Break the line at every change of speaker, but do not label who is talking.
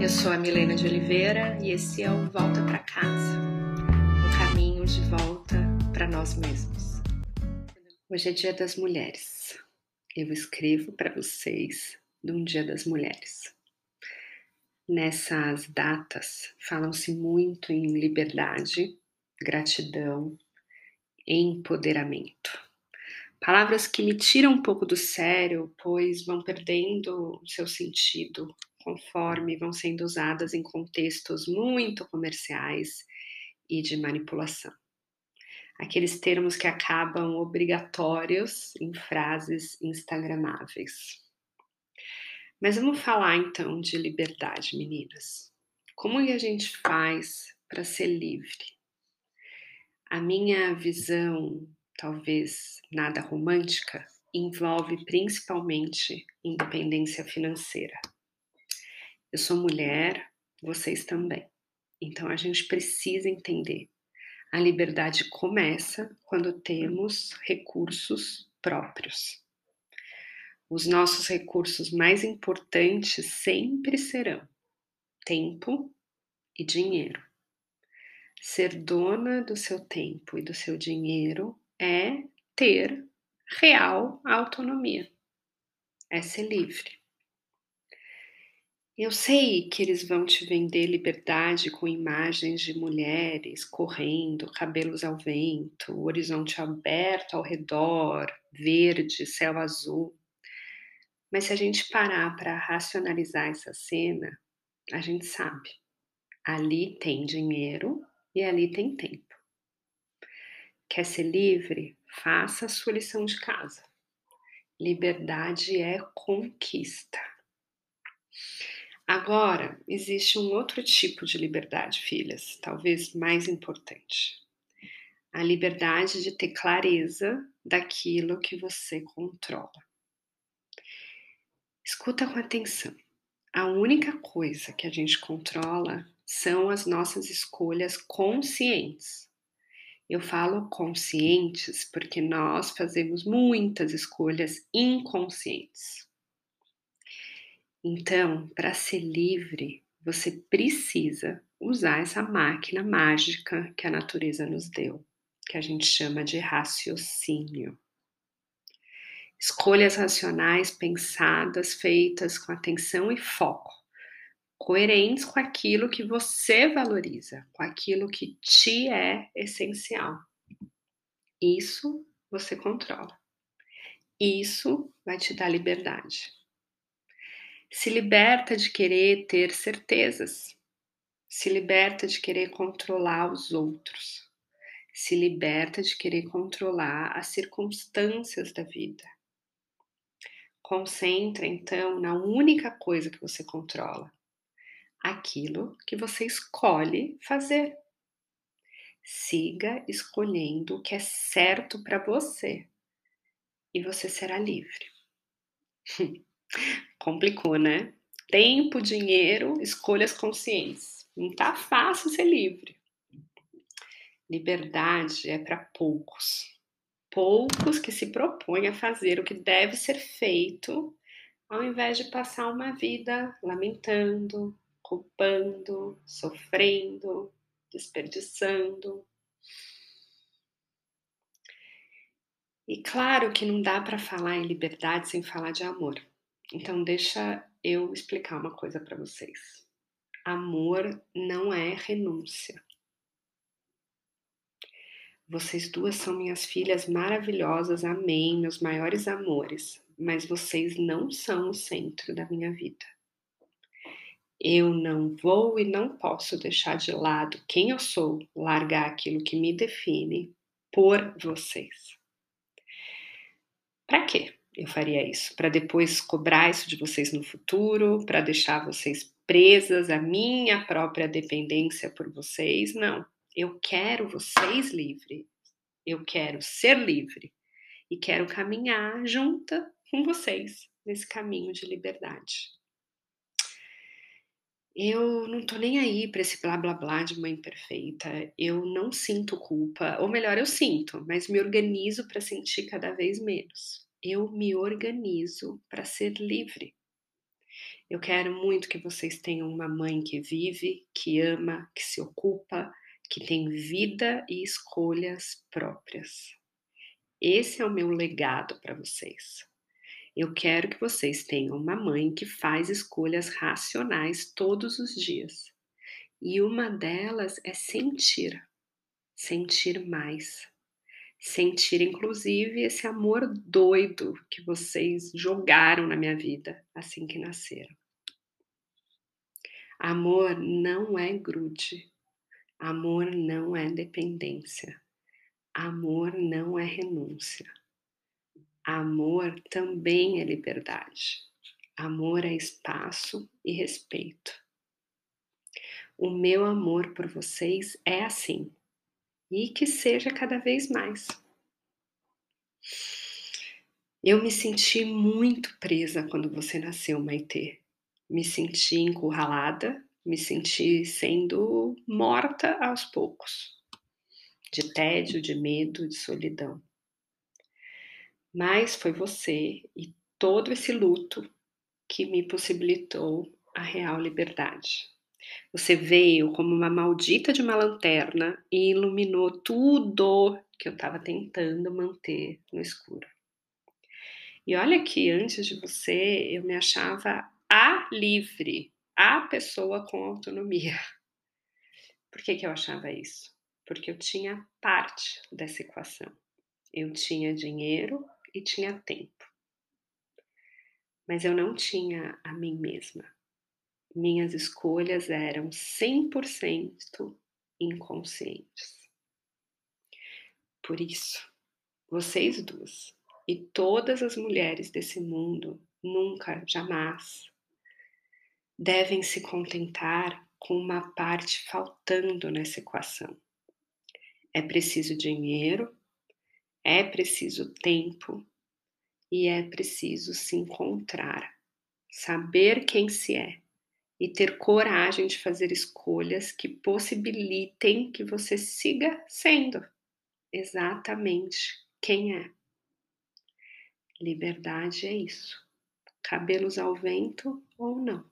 Eu sou a Milena de Oliveira e esse é o Volta para Casa um caminho de volta para nós mesmos. Hoje é Dia das Mulheres. Eu escrevo para vocês de um Dia das Mulheres. Nessas datas falam-se muito em liberdade, gratidão, empoderamento. Palavras que me tiram um pouco do sério, pois vão perdendo seu sentido conforme vão sendo usadas em contextos muito comerciais e de manipulação. Aqueles termos que acabam obrigatórios em frases instagramáveis. Mas vamos falar então de liberdade, meninas. Como que a gente faz para ser livre? A minha visão, talvez nada romântica, envolve principalmente independência financeira. Eu sou mulher, vocês também. Então a gente precisa entender. A liberdade começa quando temos recursos próprios. Os nossos recursos mais importantes sempre serão tempo e dinheiro. Ser dona do seu tempo e do seu dinheiro é ter real autonomia, é ser livre. Eu sei que eles vão te vender liberdade com imagens de mulheres correndo, cabelos ao vento, horizonte aberto ao redor, verde, céu azul. Mas se a gente parar para racionalizar essa cena, a gente sabe. Ali tem dinheiro e ali tem tempo. Quer ser livre? Faça a sua lição de casa. Liberdade é conquista. Agora, existe um outro tipo de liberdade, filhas, talvez mais importante. A liberdade de ter clareza daquilo que você controla. Escuta com atenção. A única coisa que a gente controla são as nossas escolhas conscientes. Eu falo conscientes porque nós fazemos muitas escolhas inconscientes. Então, para ser livre, você precisa usar essa máquina mágica que a natureza nos deu, que a gente chama de raciocínio. Escolhas racionais pensadas, feitas com atenção e foco, coerentes com aquilo que você valoriza, com aquilo que te é essencial. Isso você controla. Isso vai te dar liberdade se liberta de querer ter certezas, se liberta de querer controlar os outros, se liberta de querer controlar as circunstâncias da vida. Concentra então na única coisa que você controla, aquilo que você escolhe fazer. Siga escolhendo o que é certo para você e você será livre. Complicou, né? Tempo, dinheiro, escolhas conscientes. Não tá fácil ser livre. Liberdade é para poucos. Poucos que se propõem a fazer o que deve ser feito, ao invés de passar uma vida lamentando, culpando, sofrendo, desperdiçando. E claro que não dá para falar em liberdade sem falar de amor. Então, deixa eu explicar uma coisa para vocês. Amor não é renúncia. Vocês duas são minhas filhas maravilhosas, amém, meus maiores amores, mas vocês não são o centro da minha vida. Eu não vou e não posso deixar de lado quem eu sou, largar aquilo que me define por vocês. Para quê? eu faria isso, para depois cobrar isso de vocês no futuro, para deixar vocês presas à minha própria dependência por vocês. Não, eu quero vocês livres. Eu quero ser livre e quero caminhar junta com vocês nesse caminho de liberdade. Eu não tô nem aí para esse blá blá blá de mãe perfeita. Eu não sinto culpa, ou melhor, eu sinto, mas me organizo para sentir cada vez menos eu me organizo para ser livre. Eu quero muito que vocês tenham uma mãe que vive, que ama, que se ocupa, que tem vida e escolhas próprias. Esse é o meu legado para vocês. Eu quero que vocês tenham uma mãe que faz escolhas racionais todos os dias. E uma delas é sentir, sentir mais. Sentir, inclusive, esse amor doido que vocês jogaram na minha vida assim que nasceram. Amor não é grude, amor não é dependência, amor não é renúncia. Amor também é liberdade. Amor é espaço e respeito. O meu amor por vocês é assim e que seja cada vez mais. Eu me senti muito presa quando você nasceu, Maitê. Me senti encurralada, me senti sendo morta aos poucos, de tédio, de medo, de solidão. Mas foi você e todo esse luto que me possibilitou a real liberdade. Você veio como uma maldita de uma lanterna e iluminou tudo que eu estava tentando manter no escuro. E olha que antes de você eu me achava a livre, a pessoa com autonomia. Por que, que eu achava isso? Porque eu tinha parte dessa equação. Eu tinha dinheiro, e tinha tempo. Mas eu não tinha a mim mesma. Minhas escolhas eram 100% inconscientes. Por isso, vocês duas e todas as mulheres desse mundo nunca, jamais devem se contentar com uma parte faltando nessa equação. É preciso dinheiro é preciso tempo e é preciso se encontrar, saber quem se é e ter coragem de fazer escolhas que possibilitem que você siga sendo exatamente quem é. Liberdade é isso. Cabelos ao vento ou não.